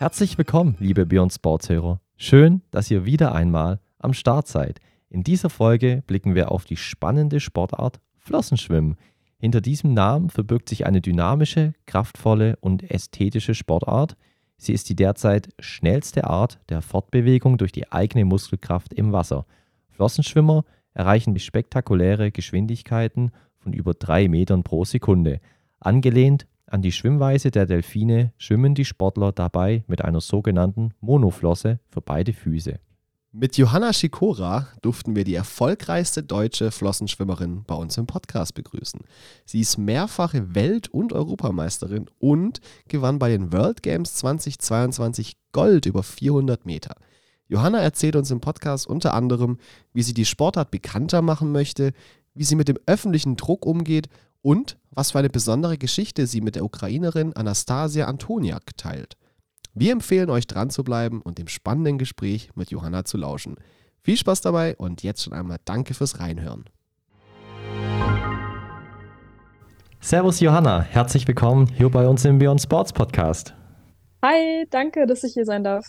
Herzlich willkommen, liebe Beyond Sports Hörer. Schön, dass ihr wieder einmal am Start seid. In dieser Folge blicken wir auf die spannende Sportart Flossenschwimmen. Hinter diesem Namen verbirgt sich eine dynamische, kraftvolle und ästhetische Sportart. Sie ist die derzeit schnellste Art der Fortbewegung durch die eigene Muskelkraft im Wasser. Flossenschwimmer erreichen spektakuläre Geschwindigkeiten von über drei Metern pro Sekunde. Angelehnt an die Schwimmweise der Delfine schwimmen die Sportler dabei mit einer sogenannten Monoflosse für beide Füße. Mit Johanna Schikora durften wir die erfolgreichste deutsche Flossenschwimmerin bei uns im Podcast begrüßen. Sie ist mehrfache Welt- und Europameisterin und gewann bei den World Games 2022 Gold über 400 Meter. Johanna erzählt uns im Podcast unter anderem, wie sie die Sportart bekannter machen möchte, wie sie mit dem öffentlichen Druck umgeht und was für eine besondere Geschichte sie mit der Ukrainerin Anastasia Antoniak teilt. Wir empfehlen euch dran zu bleiben und dem spannenden Gespräch mit Johanna zu lauschen. Viel Spaß dabei und jetzt schon einmal danke fürs Reinhören. Servus Johanna, herzlich willkommen hier bei uns im Beyond Sports Podcast. Hi, danke, dass ich hier sein darf.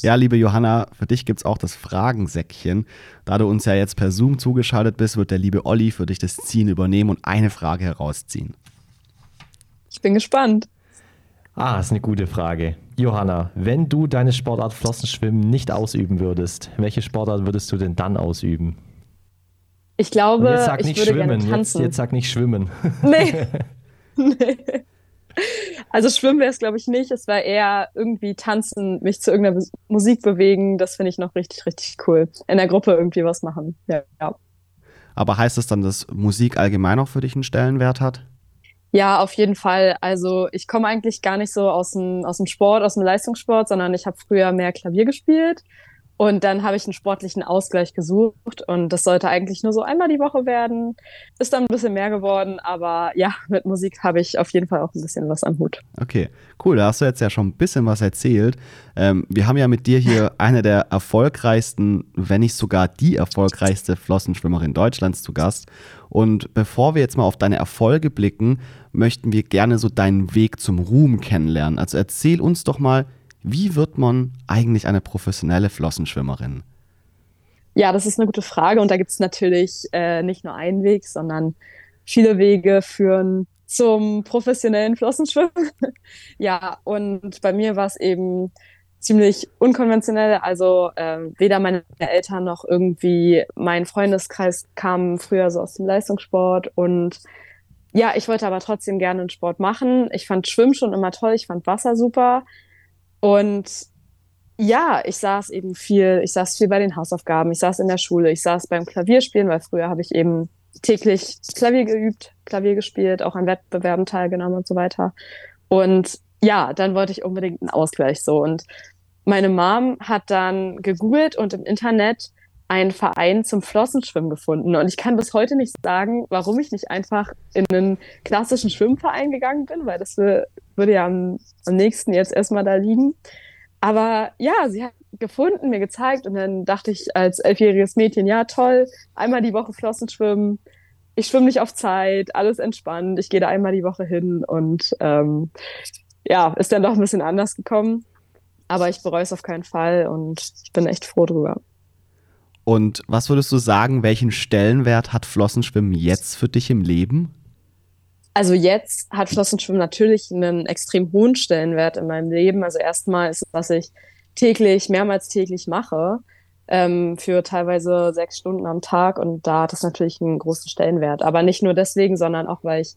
Ja, liebe Johanna, für dich gibt es auch das Fragensäckchen. Da du uns ja jetzt per Zoom zugeschaltet bist, wird der liebe Olli für dich das Ziehen übernehmen und eine Frage herausziehen. Ich bin gespannt. Ah, ist eine gute Frage. Johanna, wenn du deine Sportart Flossenschwimmen nicht ausüben würdest, welche Sportart würdest du denn dann ausüben? Ich glaube, jetzt sag ich nicht würde schwimmen. gerne tanzen. Jetzt, jetzt sag nicht schwimmen. Nee. nee. Also schwimmen wäre es, glaube ich, nicht. Es war eher irgendwie tanzen, mich zu irgendeiner Mus- Musik bewegen. Das finde ich noch richtig, richtig cool. In der Gruppe irgendwie was machen. Ja, ja. Aber heißt das dann, dass Musik allgemein auch für dich einen Stellenwert hat? ja, auf jeden Fall. Also ich komme eigentlich gar nicht so aus dem, aus dem Sport, aus dem Leistungssport, sondern ich habe früher mehr Klavier gespielt. Und dann habe ich einen sportlichen Ausgleich gesucht und das sollte eigentlich nur so einmal die Woche werden. Ist dann ein bisschen mehr geworden, aber ja, mit Musik habe ich auf jeden Fall auch ein bisschen was am Hut. Okay, cool. Da hast du jetzt ja schon ein bisschen was erzählt. Ähm, wir haben ja mit dir hier eine der erfolgreichsten, wenn nicht sogar die erfolgreichste Flossenschwimmerin Deutschlands zu Gast. Und bevor wir jetzt mal auf deine Erfolge blicken, möchten wir gerne so deinen Weg zum Ruhm kennenlernen. Also erzähl uns doch mal, wie wird man eigentlich eine professionelle Flossenschwimmerin? Ja, das ist eine gute Frage und da gibt es natürlich äh, nicht nur einen Weg, sondern viele Wege führen zum professionellen Flossenschwimmen. ja, und bei mir war es eben ziemlich unkonventionell. Also ähm, weder meine Eltern noch irgendwie mein Freundeskreis kamen früher so aus dem Leistungssport und ja, ich wollte aber trotzdem gerne einen Sport machen. Ich fand Schwimmen schon immer toll, ich fand Wasser super und ja, ich saß eben viel, ich saß viel bei den Hausaufgaben, ich saß in der Schule, ich saß beim Klavierspielen, weil früher habe ich eben täglich Klavier geübt, Klavier gespielt, auch an Wettbewerben teilgenommen und so weiter. Und ja, dann wollte ich unbedingt einen Ausgleich so. Und meine Mom hat dann gegoogelt und im Internet einen Verein zum Flossenschwimmen gefunden. Und ich kann bis heute nicht sagen, warum ich nicht einfach in einen klassischen Schwimmverein gegangen bin, weil das wür- würde ja am, am nächsten jetzt erstmal da liegen. Aber ja, sie hat gefunden, mir gezeigt und dann dachte ich als elfjähriges Mädchen, ja toll, einmal die Woche Flossen schwimmen. Ich schwimme nicht auf Zeit, alles entspannt. Ich gehe da einmal die Woche hin und ähm, ja, ist dann doch ein bisschen anders gekommen. Aber ich bereue es auf keinen Fall und ich bin echt froh drüber. Und was würdest du sagen, welchen Stellenwert hat Flossenschwimmen jetzt für dich im Leben? Also jetzt hat Flossenschwimmen natürlich einen extrem hohen Stellenwert in meinem Leben. Also erstmal ist es, was ich täglich, mehrmals täglich mache, ähm, für teilweise sechs Stunden am Tag. Und da hat es natürlich einen großen Stellenwert. Aber nicht nur deswegen, sondern auch, weil ich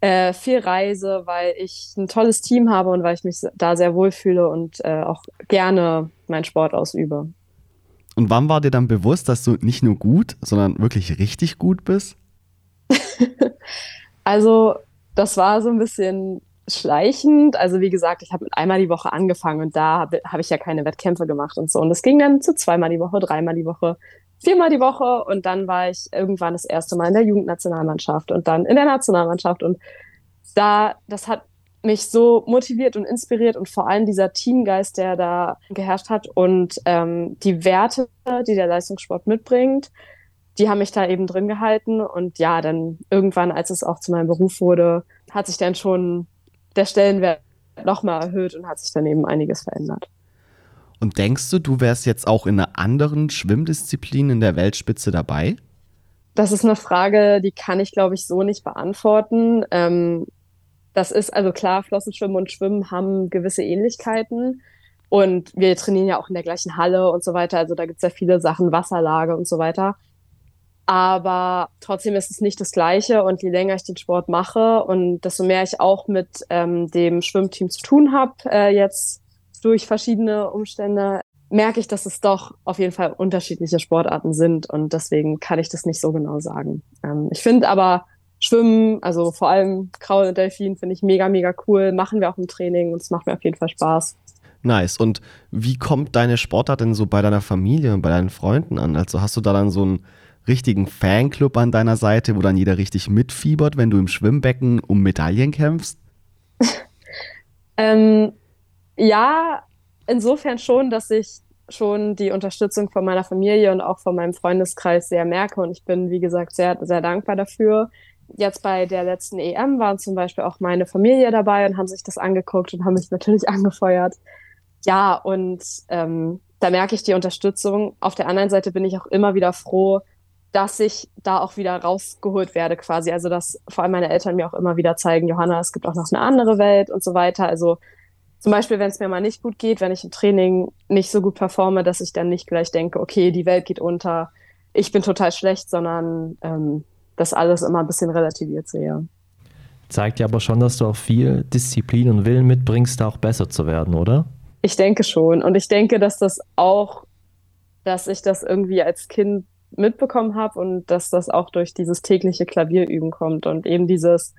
äh, viel reise, weil ich ein tolles Team habe und weil ich mich da sehr wohlfühle und äh, auch gerne meinen Sport ausübe. Und wann war dir dann bewusst, dass du nicht nur gut, sondern wirklich richtig gut bist? Also, das war so ein bisschen schleichend. Also, wie gesagt, ich habe mit einmal die Woche angefangen und da habe hab ich ja keine Wettkämpfe gemacht und so. Und das ging dann zu zweimal die Woche, dreimal die Woche, viermal die Woche und dann war ich irgendwann das erste Mal in der Jugendnationalmannschaft und dann in der Nationalmannschaft und da, das hat mich so motiviert und inspiriert und vor allem dieser Teamgeist, der da geherrscht hat und ähm, die Werte, die der Leistungssport mitbringt, die haben mich da eben drin gehalten und ja, dann irgendwann, als es auch zu meinem Beruf wurde, hat sich dann schon der Stellenwert nochmal erhöht und hat sich dann eben einiges verändert. Und denkst du, du wärst jetzt auch in einer anderen Schwimmdisziplin in der Weltspitze dabei? Das ist eine Frage, die kann ich, glaube ich, so nicht beantworten. Ähm, das ist also klar, Flossenschwimmen und Schwimmen haben gewisse Ähnlichkeiten. Und wir trainieren ja auch in der gleichen Halle und so weiter. Also da gibt es ja viele Sachen, Wasserlage und so weiter. Aber trotzdem ist es nicht das Gleiche. Und je länger ich den Sport mache und desto mehr ich auch mit ähm, dem Schwimmteam zu tun habe, äh, jetzt durch verschiedene Umstände, merke ich, dass es doch auf jeden Fall unterschiedliche Sportarten sind. Und deswegen kann ich das nicht so genau sagen. Ähm, ich finde aber Schwimmen, also vor allem Kraul und Delfin, finde ich mega, mega cool. Machen wir auch im Training und es macht mir auf jeden Fall Spaß. Nice. Und wie kommt deine Sportart denn so bei deiner Familie und bei deinen Freunden an? Also hast du da dann so einen richtigen Fanclub an deiner Seite, wo dann jeder richtig mitfiebert, wenn du im Schwimmbecken um Medaillen kämpfst? ähm, ja, insofern schon, dass ich schon die Unterstützung von meiner Familie und auch von meinem Freundeskreis sehr merke. Und ich bin, wie gesagt, sehr, sehr dankbar dafür. Jetzt bei der letzten EM waren zum Beispiel auch meine Familie dabei und haben sich das angeguckt und haben mich natürlich angefeuert. Ja, und ähm, da merke ich die Unterstützung. Auf der anderen Seite bin ich auch immer wieder froh, dass ich da auch wieder rausgeholt werde quasi. Also dass vor allem meine Eltern mir auch immer wieder zeigen, Johanna, es gibt auch noch eine andere Welt und so weiter. Also zum Beispiel, wenn es mir mal nicht gut geht, wenn ich im Training nicht so gut performe, dass ich dann nicht gleich denke, okay, die Welt geht unter, ich bin total schlecht, sondern ähm, das alles immer ein bisschen relativiert sehe. Zeigt ja aber schon, dass du auch viel Disziplin und Willen mitbringst, da auch besser zu werden, oder? Ich denke schon. Und ich denke, dass das auch, dass ich das irgendwie als Kind mitbekommen habe und dass das auch durch dieses tägliche Klavierüben kommt und eben dieses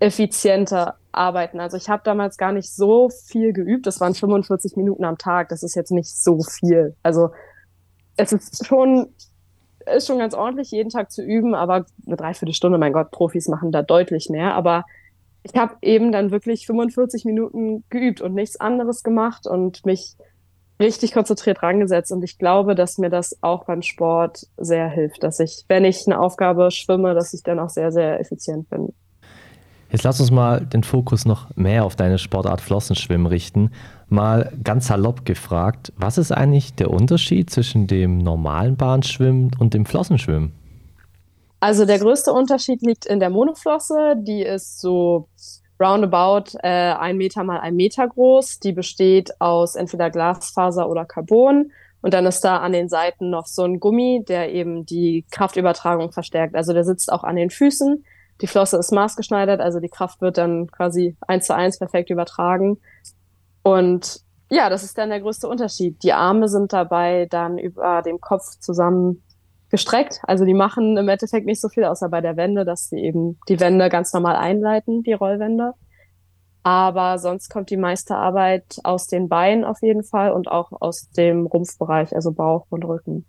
effiziente Arbeiten. Also ich habe damals gar nicht so viel geübt. Das waren 45 Minuten am Tag. Das ist jetzt nicht so viel. Also es ist schon, ist schon ganz ordentlich, jeden Tag zu üben, aber eine Dreiviertelstunde, mein Gott, Profis machen da deutlich mehr. Aber ich habe eben dann wirklich 45 Minuten geübt und nichts anderes gemacht und mich richtig konzentriert rangesetzt. Und ich glaube, dass mir das auch beim Sport sehr hilft, dass ich, wenn ich eine Aufgabe schwimme, dass ich dann auch sehr, sehr effizient bin. Jetzt lass uns mal den Fokus noch mehr auf deine Sportart Flossenschwimmen richten. Mal ganz salopp gefragt, was ist eigentlich der Unterschied zwischen dem normalen Bahnschwimmen und dem Flossenschwimmen? Also der größte Unterschied liegt in der Monoflosse. Die ist so roundabout äh, ein Meter mal ein Meter groß. Die besteht aus entweder Glasfaser oder Carbon. Und dann ist da an den Seiten noch so ein Gummi, der eben die Kraftübertragung verstärkt. Also der sitzt auch an den Füßen. Die Flosse ist maßgeschneidert, also die Kraft wird dann quasi eins zu eins perfekt übertragen. Und ja, das ist dann der größte Unterschied. Die Arme sind dabei dann über dem Kopf zusammen gestreckt. Also die machen im Endeffekt nicht so viel, außer bei der Wende, dass sie eben die Wände ganz normal einleiten, die Rollwände. Aber sonst kommt die meiste Arbeit aus den Beinen auf jeden Fall und auch aus dem Rumpfbereich, also Bauch und Rücken.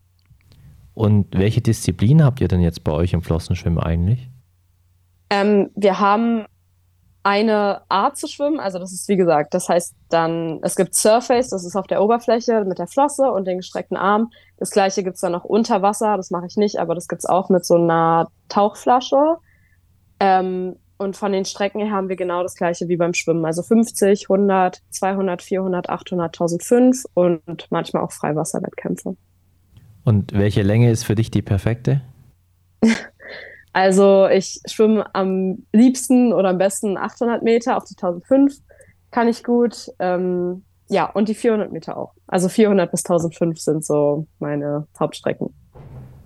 Und welche Disziplin habt ihr denn jetzt bei euch im Flossenschwimmen eigentlich? Ähm, wir haben eine Art zu schwimmen, also das ist wie gesagt, das heißt dann, es gibt Surface, das ist auf der Oberfläche mit der Flosse und den gestreckten Arm. Das gleiche gibt's dann noch unter Wasser, das mache ich nicht, aber das gibt's auch mit so einer Tauchflasche. Ähm, und von den Strecken her haben wir genau das gleiche wie beim Schwimmen, also 50, 100, 200, 400, 800, 1005 und manchmal auch Freiwasserwettkämpfe. Und welche Länge ist für dich die perfekte? Also ich schwimme am liebsten oder am besten 800 Meter auf die 1005 kann ich gut. Ähm, ja, und die 400 Meter auch. Also 400 bis 1005 sind so meine Hauptstrecken.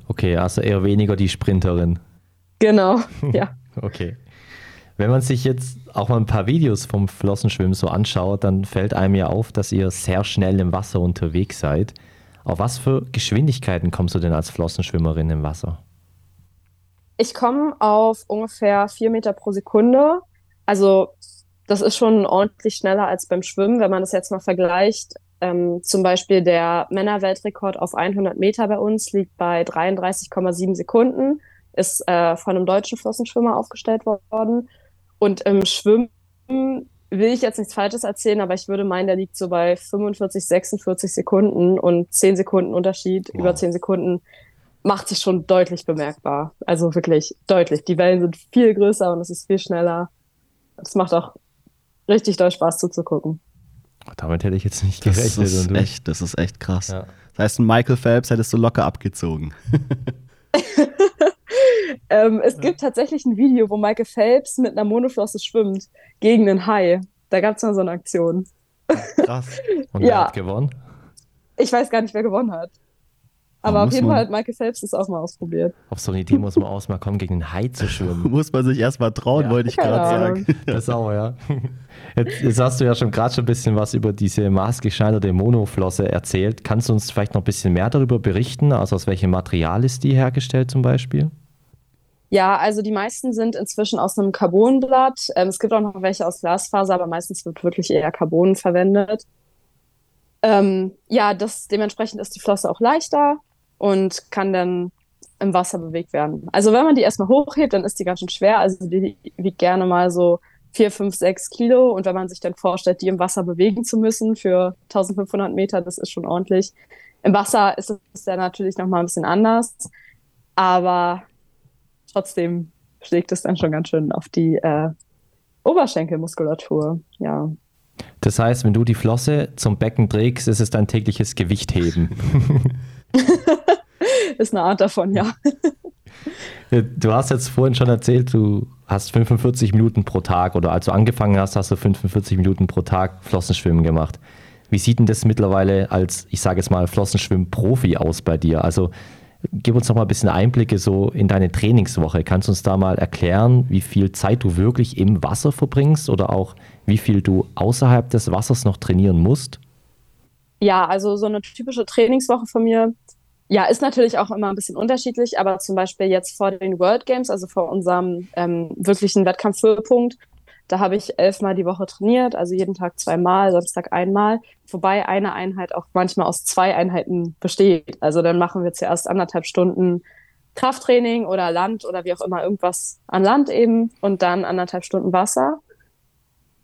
Okay, also eher weniger die Sprinterin. Genau, ja. okay. Wenn man sich jetzt auch mal ein paar Videos vom Flossenschwimmen so anschaut, dann fällt einem ja auf, dass ihr sehr schnell im Wasser unterwegs seid. Auf was für Geschwindigkeiten kommst du denn als Flossenschwimmerin im Wasser? Ich komme auf ungefähr vier Meter pro Sekunde. Also das ist schon ordentlich schneller als beim Schwimmen, wenn man das jetzt mal vergleicht. Ähm, zum Beispiel der Männerweltrekord auf 100 Meter bei uns liegt bei 33,7 Sekunden, ist äh, von einem deutschen Flossenschwimmer aufgestellt worden. Und im Schwimmen will ich jetzt nichts Falsches erzählen, aber ich würde meinen, der liegt so bei 45, 46 Sekunden und 10 Sekunden Unterschied, wow. über 10 Sekunden macht sich schon deutlich bemerkbar. Also wirklich deutlich. Die Wellen sind viel größer und es ist viel schneller. Es macht auch richtig doll Spaß zuzugucken. Damit hätte ich jetzt nicht gerechnet. Das ist, echt, das ist echt krass. Ja. Das heißt, ein Michael Phelps hättest du locker abgezogen. ähm, es gibt tatsächlich ein Video, wo Michael Phelps mit einer Monoflosse schwimmt gegen einen Hai. Da gab es mal so eine Aktion. Krass. Und wer ja. hat gewonnen? Ich weiß gar nicht, wer gewonnen hat. Aber auf jeden Fall hat Michael Phelps das auch mal ausprobiert. Auf so eine Idee muss man auch mal kommen, gegen einen Hai zu schwimmen. muss man sich erst mal trauen, ja. wollte ich gerade sagen. Das auch, ja. Jetzt, jetzt hast du ja schon gerade schon ein bisschen was über diese maßgeschneiderte Monoflosse erzählt. Kannst du uns vielleicht noch ein bisschen mehr darüber berichten? Also aus welchem Material ist die hergestellt zum Beispiel? Ja, also die meisten sind inzwischen aus einem Carbonblatt. Ähm, es gibt auch noch welche aus Glasfaser, aber meistens wird wirklich eher Carbon verwendet. Ähm, ja, das, dementsprechend ist die Flosse auch leichter und kann dann im Wasser bewegt werden. Also wenn man die erstmal hochhebt, dann ist die ganz schön schwer. Also die wiegt gerne mal so 4, 5, 6 Kilo. Und wenn man sich dann vorstellt, die im Wasser bewegen zu müssen für 1500 Meter, das ist schon ordentlich. Im Wasser ist es dann natürlich nochmal ein bisschen anders. Aber trotzdem schlägt es dann schon ganz schön auf die äh, Oberschenkelmuskulatur. Ja. Das heißt, wenn du die Flosse zum Becken trägst, ist es dein tägliches Gewichtheben. ist eine Art davon, ja. Du hast jetzt vorhin schon erzählt, du hast 45 Minuten pro Tag oder als du angefangen hast, hast du 45 Minuten pro Tag Flossenschwimmen gemacht. Wie sieht denn das mittlerweile als, ich sage jetzt mal, Flossenschwimm-Profi aus bei dir? Also gib uns noch mal ein bisschen Einblicke so in deine Trainingswoche. Kannst du uns da mal erklären, wie viel Zeit du wirklich im Wasser verbringst oder auch wie viel du außerhalb des Wassers noch trainieren musst? Ja, also so eine typische Trainingswoche von mir, ja, ist natürlich auch immer ein bisschen unterschiedlich, aber zum Beispiel jetzt vor den World Games, also vor unserem ähm, wirklichen Wettkampfhöhepunkt, da habe ich elfmal die Woche trainiert, also jeden Tag zweimal, Samstag einmal, wobei eine Einheit auch manchmal aus zwei Einheiten besteht. Also dann machen wir zuerst anderthalb Stunden Krafttraining oder Land oder wie auch immer irgendwas an Land eben und dann anderthalb Stunden Wasser.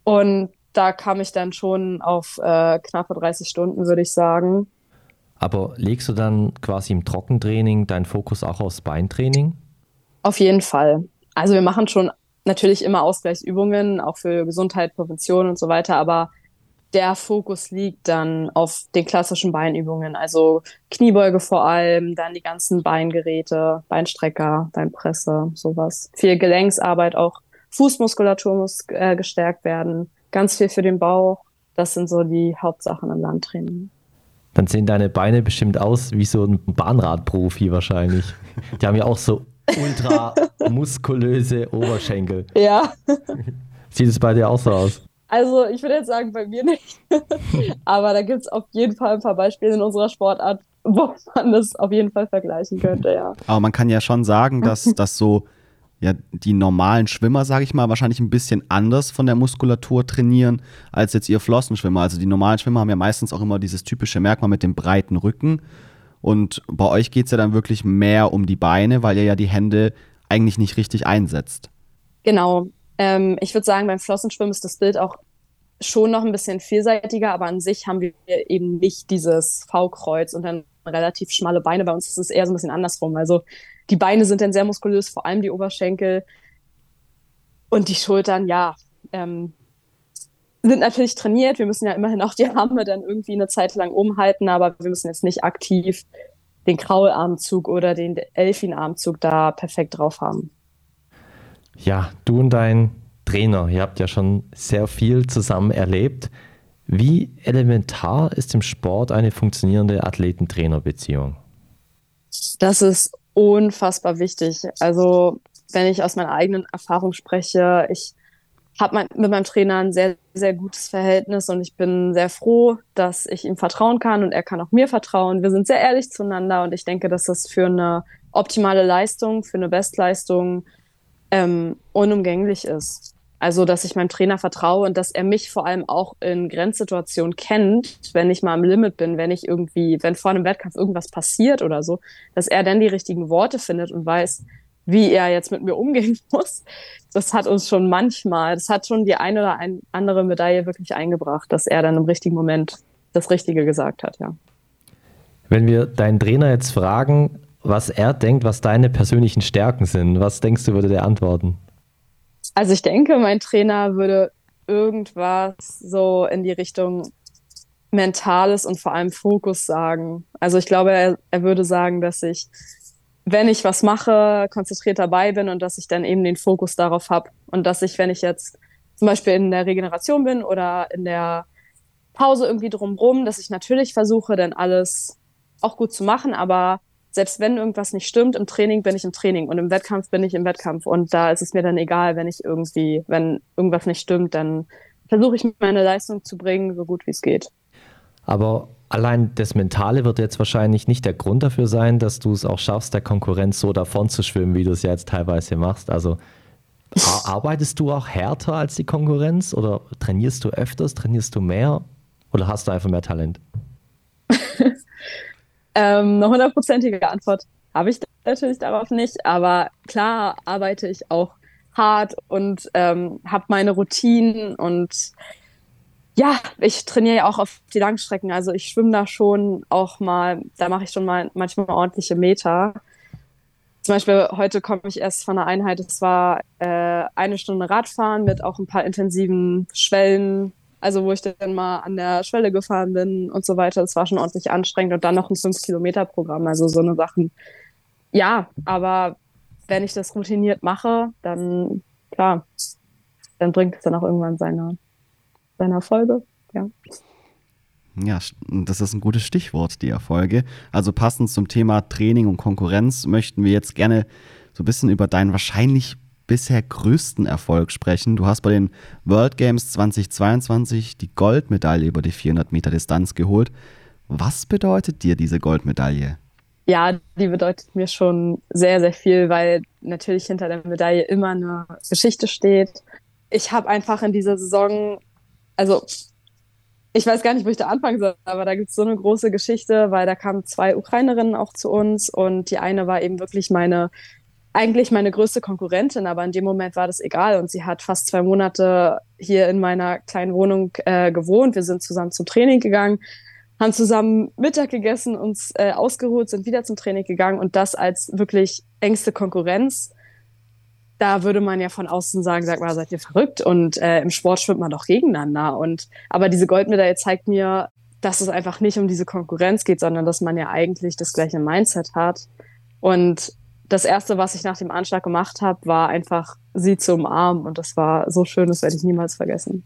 Und da kam ich dann schon auf äh, knappe 30 Stunden, würde ich sagen. Aber legst du dann quasi im Trockentraining deinen Fokus auch aufs Beintraining? Auf jeden Fall. Also wir machen schon natürlich immer Ausgleichsübungen, auch für Gesundheit, Prävention und so weiter, aber der Fokus liegt dann auf den klassischen Beinübungen, also Kniebeuge vor allem, dann die ganzen Beingeräte, Beinstrecker, Beinpresse, sowas. Viel Gelenksarbeit, auch Fußmuskulatur muss äh, gestärkt werden, ganz viel für den Bauch. Das sind so die Hauptsachen im Landtraining. Dann sehen deine Beine bestimmt aus wie so ein Bahnradprofi wahrscheinlich. Die haben ja auch so ultra muskulöse Oberschenkel. Ja. Sieht es bei dir auch so aus? Also, ich würde jetzt sagen, bei mir nicht. Aber da gibt es auf jeden Fall ein paar Beispiele in unserer Sportart, wo man das auf jeden Fall vergleichen könnte, ja. Aber man kann ja schon sagen, dass, dass so ja, die normalen Schwimmer, sage ich mal, wahrscheinlich ein bisschen anders von der Muskulatur trainieren als jetzt ihr Flossenschwimmer. Also die normalen Schwimmer haben ja meistens auch immer dieses typische Merkmal mit dem breiten Rücken. Und bei euch geht es ja dann wirklich mehr um die Beine, weil ihr ja die Hände eigentlich nicht richtig einsetzt. Genau. Ähm, ich würde sagen, beim Flossenschwimmen ist das Bild auch schon noch ein bisschen vielseitiger, aber an sich haben wir eben nicht dieses V-Kreuz und dann relativ schmale Beine. Bei uns ist es eher so ein bisschen andersrum. Also die Beine sind dann sehr muskulös, vor allem die Oberschenkel. Und die Schultern, ja, ähm, sind natürlich trainiert. Wir müssen ja immerhin auch die Arme dann irgendwie eine Zeit lang umhalten, aber wir müssen jetzt nicht aktiv den Kraularmzug oder den Elfinarmzug da perfekt drauf haben. Ja, du und dein Trainer, ihr habt ja schon sehr viel zusammen erlebt. Wie elementar ist im Sport eine funktionierende Athleten-Trainer-Beziehung? Das ist unfassbar wichtig. Also, wenn ich aus meiner eigenen Erfahrung spreche, ich habe mein, mit meinem Trainer ein sehr, sehr gutes Verhältnis und ich bin sehr froh, dass ich ihm vertrauen kann und er kann auch mir vertrauen. Wir sind sehr ehrlich zueinander und ich denke, dass das für eine optimale Leistung, für eine Bestleistung ähm, unumgänglich ist. Also, dass ich meinem Trainer vertraue und dass er mich vor allem auch in Grenzsituationen kennt, wenn ich mal am Limit bin, wenn ich irgendwie, wenn vor einem Wettkampf irgendwas passiert oder so, dass er dann die richtigen Worte findet und weiß, wie er jetzt mit mir umgehen muss. Das hat uns schon manchmal, das hat schon die eine oder ein andere Medaille wirklich eingebracht, dass er dann im richtigen Moment das Richtige gesagt hat, ja. Wenn wir deinen Trainer jetzt fragen, was er denkt, was deine persönlichen Stärken sind, was denkst du, würde der antworten? Also ich denke, mein Trainer würde irgendwas so in die Richtung Mentales und vor allem Fokus sagen. Also ich glaube, er, er würde sagen, dass ich, wenn ich was mache, konzentriert dabei bin und dass ich dann eben den Fokus darauf habe. Und dass ich, wenn ich jetzt zum Beispiel in der Regeneration bin oder in der Pause irgendwie drumrum, dass ich natürlich versuche, dann alles auch gut zu machen, aber selbst wenn irgendwas nicht stimmt, im Training bin ich im Training und im Wettkampf bin ich im Wettkampf und da ist es mir dann egal, wenn ich irgendwie, wenn irgendwas nicht stimmt, dann versuche ich meine Leistung zu bringen, so gut wie es geht. Aber allein das Mentale wird jetzt wahrscheinlich nicht der Grund dafür sein, dass du es auch schaffst, der Konkurrenz so davon zu schwimmen, wie du es ja jetzt teilweise machst. Also arbeitest du auch härter als die Konkurrenz oder trainierst du öfters, trainierst du mehr oder hast du einfach mehr Talent? ähm, eine hundertprozentige Antwort habe ich natürlich darauf nicht, aber klar arbeite ich auch hart und ähm, habe meine Routinen und ja, ich trainiere ja auch auf die Langstrecken. Also ich schwimme da schon auch mal, da mache ich schon mal manchmal ordentliche Meter. Zum Beispiel heute komme ich erst von einer Einheit, es war äh, eine Stunde Radfahren mit auch ein paar intensiven Schwellen, also wo ich dann mal an der Schwelle gefahren bin und so weiter. Das war schon ordentlich anstrengend und dann noch ein 5-Kilometer-Programm, also so eine Sachen. Ja, aber wenn ich das routiniert mache, dann klar, dann bringt es dann auch irgendwann seine seiner Erfolge. Ja. Ja, das ist ein gutes Stichwort, die Erfolge. Also passend zum Thema Training und Konkurrenz möchten wir jetzt gerne so ein bisschen über deinen wahrscheinlich bisher größten Erfolg sprechen. Du hast bei den World Games 2022 die Goldmedaille über die 400 Meter Distanz geholt. Was bedeutet dir diese Goldmedaille? Ja, die bedeutet mir schon sehr, sehr viel, weil natürlich hinter der Medaille immer eine Geschichte steht. Ich habe einfach in dieser Saison also ich weiß gar nicht, wo ich da anfangen soll, aber da gibt es so eine große Geschichte, weil da kamen zwei Ukrainerinnen auch zu uns und die eine war eben wirklich meine, eigentlich meine größte Konkurrentin, aber in dem Moment war das egal und sie hat fast zwei Monate hier in meiner kleinen Wohnung äh, gewohnt. Wir sind zusammen zum Training gegangen, haben zusammen Mittag gegessen, uns äh, ausgeruht, sind wieder zum Training gegangen und das als wirklich engste Konkurrenz da würde man ja von außen sagen, sag mal, seid ihr verrückt? Und äh, im Sport schwimmt man doch gegeneinander. Und aber diese Goldmedaille zeigt mir, dass es einfach nicht um diese Konkurrenz geht, sondern dass man ja eigentlich das gleiche Mindset hat. Und das erste, was ich nach dem Anschlag gemacht habe, war einfach sie zu umarmen. Und das war so schön, das werde ich niemals vergessen.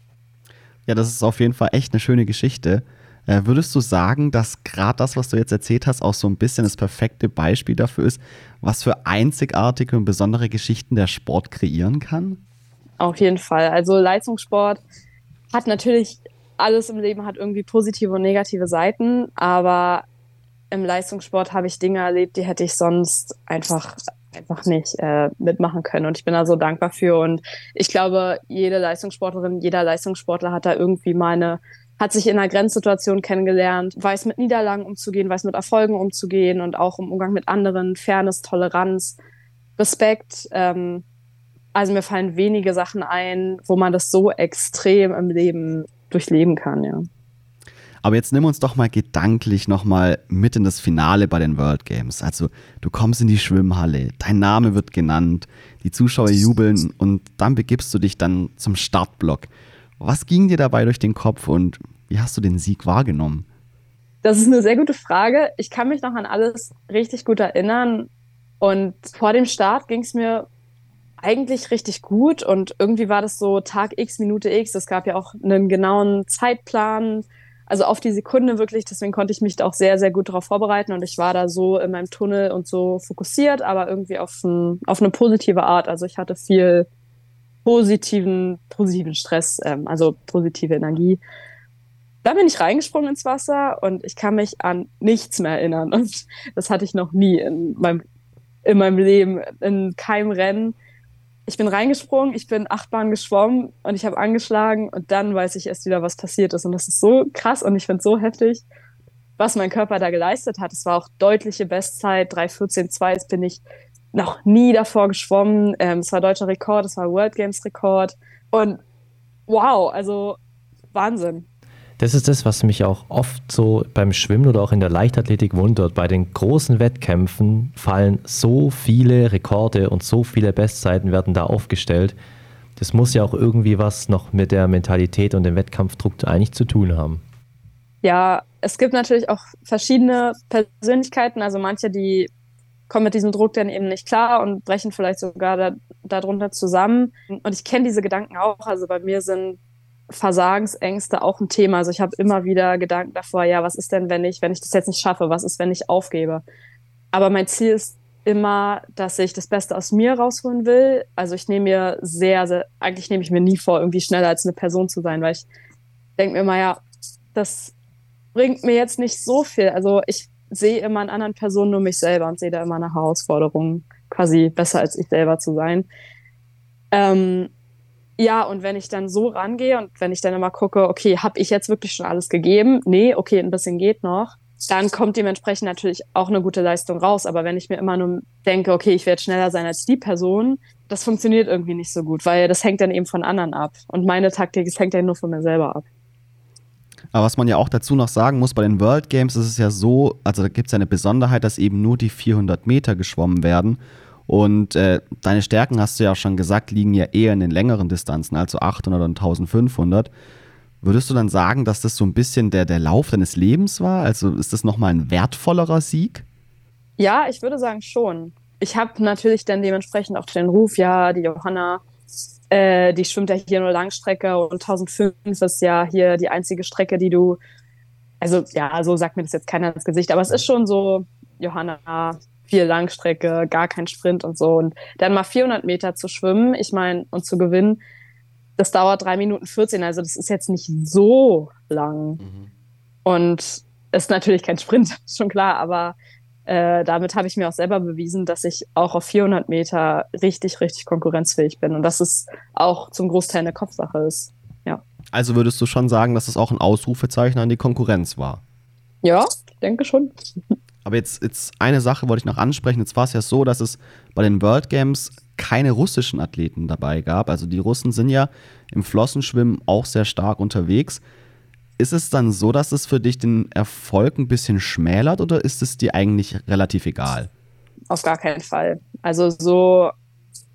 Ja, das ist auf jeden Fall echt eine schöne Geschichte. Äh, würdest du sagen, dass gerade das, was du jetzt erzählt hast, auch so ein bisschen das perfekte Beispiel dafür ist, was für einzigartige und besondere Geschichten der Sport kreieren kann? Auf jeden Fall. Also Leistungssport hat natürlich alles im Leben hat irgendwie positive und negative Seiten, aber im Leistungssport habe ich Dinge erlebt, die hätte ich sonst einfach einfach nicht äh, mitmachen können. Und ich bin da so dankbar für. Und ich glaube, jede Leistungssportlerin, jeder Leistungssportler hat da irgendwie mal eine hat sich in einer Grenzsituation kennengelernt, weiß mit Niederlagen umzugehen, weiß mit Erfolgen umzugehen und auch im Umgang mit anderen, Fairness, Toleranz, Respekt. Ähm, also mir fallen wenige Sachen ein, wo man das so extrem im Leben durchleben kann, ja. Aber jetzt nimm uns doch mal gedanklich nochmal mit in das Finale bei den World Games. Also du kommst in die Schwimmhalle, dein Name wird genannt, die Zuschauer jubeln und dann begibst du dich dann zum Startblock. Was ging dir dabei durch den Kopf und wie hast du den Sieg wahrgenommen? Das ist eine sehr gute Frage. Ich kann mich noch an alles richtig gut erinnern. Und vor dem Start ging es mir eigentlich richtig gut. Und irgendwie war das so Tag X, Minute X. Es gab ja auch einen genauen Zeitplan, also auf die Sekunde wirklich. Deswegen konnte ich mich da auch sehr, sehr gut darauf vorbereiten. Und ich war da so in meinem Tunnel und so fokussiert, aber irgendwie auf, ein, auf eine positive Art. Also ich hatte viel positiven, positiven Stress, ähm, also positive Energie. Dann bin ich reingesprungen ins Wasser und ich kann mich an nichts mehr erinnern. Und das hatte ich noch nie in meinem, in meinem Leben, in keinem Rennen. Ich bin reingesprungen, ich bin acht Bahnen geschwommen und ich habe angeschlagen und dann weiß ich erst wieder, was passiert ist. Und das ist so krass und ich finde es so heftig, was mein Körper da geleistet hat. Es war auch deutliche Bestzeit, 3.14.2, jetzt bin ich noch nie davor geschwommen. Ähm, es war deutscher Rekord, es war World Games Rekord. Und wow, also Wahnsinn. Das ist das, was mich auch oft so beim Schwimmen oder auch in der Leichtathletik wundert. Bei den großen Wettkämpfen fallen so viele Rekorde und so viele Bestzeiten werden da aufgestellt. das muss ja auch irgendwie was noch mit der Mentalität und dem Wettkampfdruck eigentlich zu tun haben. Ja, es gibt natürlich auch verschiedene Persönlichkeiten. Also manche, die kommen mit diesem Druck dann eben nicht klar und brechen vielleicht sogar da, darunter zusammen. Und ich kenne diese Gedanken auch. Also bei mir sind Versagensängste auch ein Thema. Also ich habe immer wieder Gedanken davor, ja, was ist denn, wenn ich, wenn ich das jetzt nicht schaffe? Was ist, wenn ich aufgebe? Aber mein Ziel ist immer, dass ich das Beste aus mir rausholen will. Also ich nehme mir sehr, sehr, eigentlich nehme ich mir nie vor, irgendwie schneller als eine Person zu sein, weil ich denke mir immer, ja, das bringt mir jetzt nicht so viel. Also ich sehe immer in anderen Personen nur mich selber und sehe da immer eine Herausforderung, quasi besser als ich selber zu sein. Ähm, ja, und wenn ich dann so rangehe und wenn ich dann immer gucke, okay, habe ich jetzt wirklich schon alles gegeben? Nee, okay, ein bisschen geht noch. Dann kommt dementsprechend natürlich auch eine gute Leistung raus. Aber wenn ich mir immer nur denke, okay, ich werde schneller sein als die Person, das funktioniert irgendwie nicht so gut, weil das hängt dann eben von anderen ab. Und meine Taktik, es hängt ja nur von mir selber ab. Aber was man ja auch dazu noch sagen muss, bei den World Games ist es ja so, also da gibt es ja eine Besonderheit, dass eben nur die 400 Meter geschwommen werden. Und äh, deine Stärken, hast du ja auch schon gesagt, liegen ja eher in den längeren Distanzen, also 800 und 1500. Würdest du dann sagen, dass das so ein bisschen der, der Lauf deines Lebens war? Also ist das nochmal ein wertvollerer Sieg? Ja, ich würde sagen schon. Ich habe natürlich dann dementsprechend auch den Ruf, ja, die Johanna, äh, die schwimmt ja hier nur Langstrecke und 1005 ist ja hier die einzige Strecke, die du, also ja, so sagt mir das jetzt keiner ins Gesicht, aber es ist schon so, Johanna, viel Langstrecke, gar kein Sprint und so. Und dann mal 400 Meter zu schwimmen, ich meine, und zu gewinnen, das dauert drei Minuten 14, also das ist jetzt nicht so lang. Mhm. Und ist natürlich kein Sprint, schon klar, aber äh, damit habe ich mir auch selber bewiesen, dass ich auch auf 400 Meter richtig, richtig konkurrenzfähig bin und dass es auch zum Großteil eine Kopfsache ist. Ja. Also würdest du schon sagen, dass es auch ein Ausrufezeichen an die Konkurrenz war? Ja, ich denke schon. Aber jetzt, jetzt eine Sache wollte ich noch ansprechen. Jetzt war es ja so, dass es bei den World Games keine russischen Athleten dabei gab. Also die Russen sind ja im Flossenschwimmen auch sehr stark unterwegs. Ist es dann so, dass es für dich den Erfolg ein bisschen schmälert oder ist es dir eigentlich relativ egal? Auf gar keinen Fall. Also so,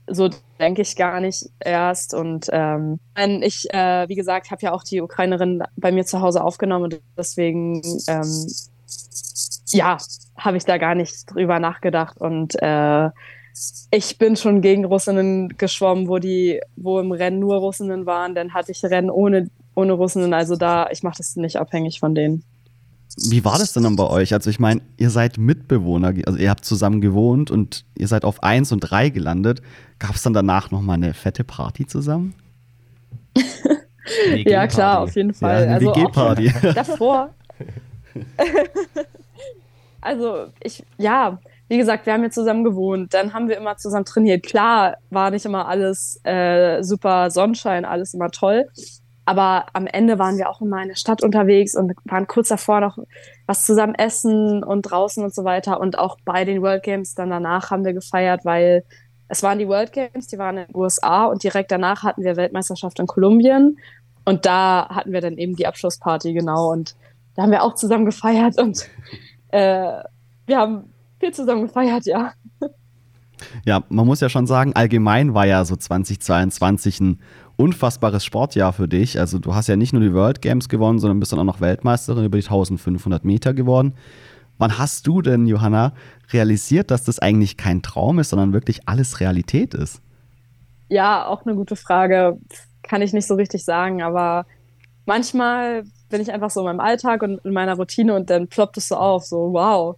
so denke ich gar nicht erst. Und ähm, ich, äh, wie gesagt, habe ja auch die Ukrainerin bei mir zu Hause aufgenommen und deswegen ähm, ja, habe ich da gar nicht drüber nachgedacht. Und äh, ich bin schon gegen Russinnen geschwommen, wo die, wo im Rennen nur Russinnen waren. Dann hatte ich Rennen ohne, ohne Russinnen. Also da, ich mache das nicht abhängig von denen. Wie war das denn dann bei euch? Also ich meine, ihr seid Mitbewohner, also ihr habt zusammen gewohnt und ihr seid auf 1 und 3 gelandet. Gab es dann danach nochmal eine fette Party zusammen? ja, klar, auf jeden Fall. Ja, eine also WG-Party. Davor. also ich, ja, wie gesagt, wir haben hier zusammen gewohnt, dann haben wir immer zusammen trainiert. Klar, war nicht immer alles äh, super Sonnenschein, alles immer toll. Aber am Ende waren wir auch immer in der Stadt unterwegs und waren kurz davor noch was zusammen essen und draußen und so weiter. Und auch bei den World Games dann danach haben wir gefeiert, weil es waren die World Games, die waren in den USA und direkt danach hatten wir Weltmeisterschaft in Kolumbien. Und da hatten wir dann eben die Abschlussparty, genau. Und da haben wir auch zusammen gefeiert und äh, wir haben viel zusammen gefeiert, ja. Ja, man muss ja schon sagen, allgemein war ja so 2022 ein unfassbares Sportjahr für dich. Also du hast ja nicht nur die World Games gewonnen, sondern bist dann auch noch Weltmeisterin über die 1500 Meter geworden. Wann hast du denn, Johanna, realisiert, dass das eigentlich kein Traum ist, sondern wirklich alles Realität ist? Ja, auch eine gute Frage. Kann ich nicht so richtig sagen, aber manchmal bin ich einfach so in meinem Alltag und in meiner Routine und dann ploppt es so auf, so wow,